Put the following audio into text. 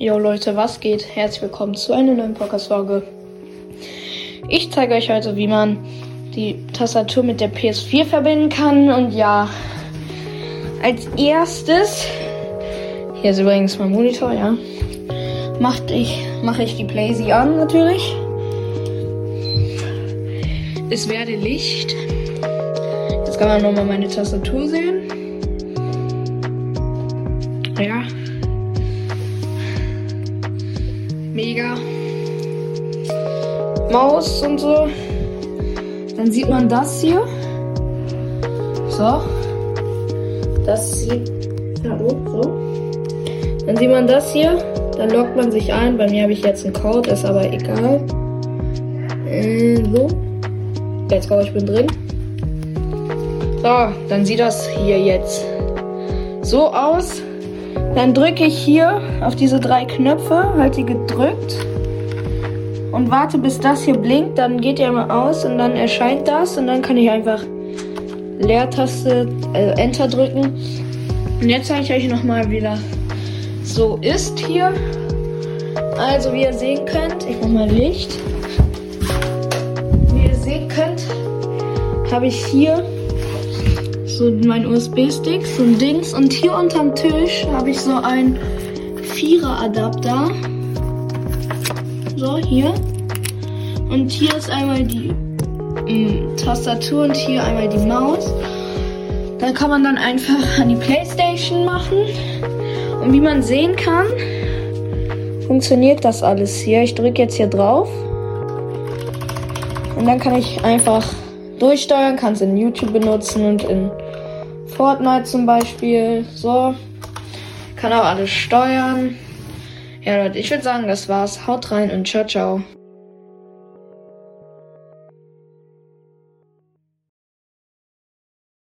Jo Leute, was geht? Herzlich willkommen zu einer neuen Podcast-Folge. Ich zeige euch heute, wie man die Tastatur mit der PS4 verbinden kann. Und ja, als erstes, hier ist übrigens mein Monitor, ja, mache ich, mach ich die Playsee an natürlich. Es werde Licht. Jetzt kann man nochmal meine Tastatur sehen. Ja. Mega. Maus und so. Dann sieht man das hier. So. Das sieht. Hallo, so. Dann sieht man das hier. Dann loggt man sich ein. Bei mir habe ich jetzt einen Code, ist aber egal. Äh, so. Jetzt glaube ich bin drin. So, dann sieht das hier jetzt so aus. Dann drücke ich hier auf diese drei Knöpfe, halte die gedrückt und warte bis das hier blinkt. Dann geht er mal aus und dann erscheint das und dann kann ich einfach Leertaste, also Enter drücken. Und jetzt zeige ich euch nochmal, wie das so ist hier. Also wie ihr sehen könnt, ich mache mal Licht. Wie ihr sehen könnt, habe ich hier so mein USB-Stick, so ein Dings. Und hier unterm Tisch habe ich so ein Vierer-Adapter. So, hier. Und hier ist einmal die mh, Tastatur und hier einmal die Maus. Da kann man dann einfach an die Playstation machen. Und wie man sehen kann, funktioniert das alles hier. Ich drücke jetzt hier drauf. Und dann kann ich einfach durchsteuern, kann es in YouTube benutzen und in Fortnite zum Beispiel. So. Kann auch alles steuern. Ja, Leute, ich würde sagen, das war's. Haut rein und ciao, ciao.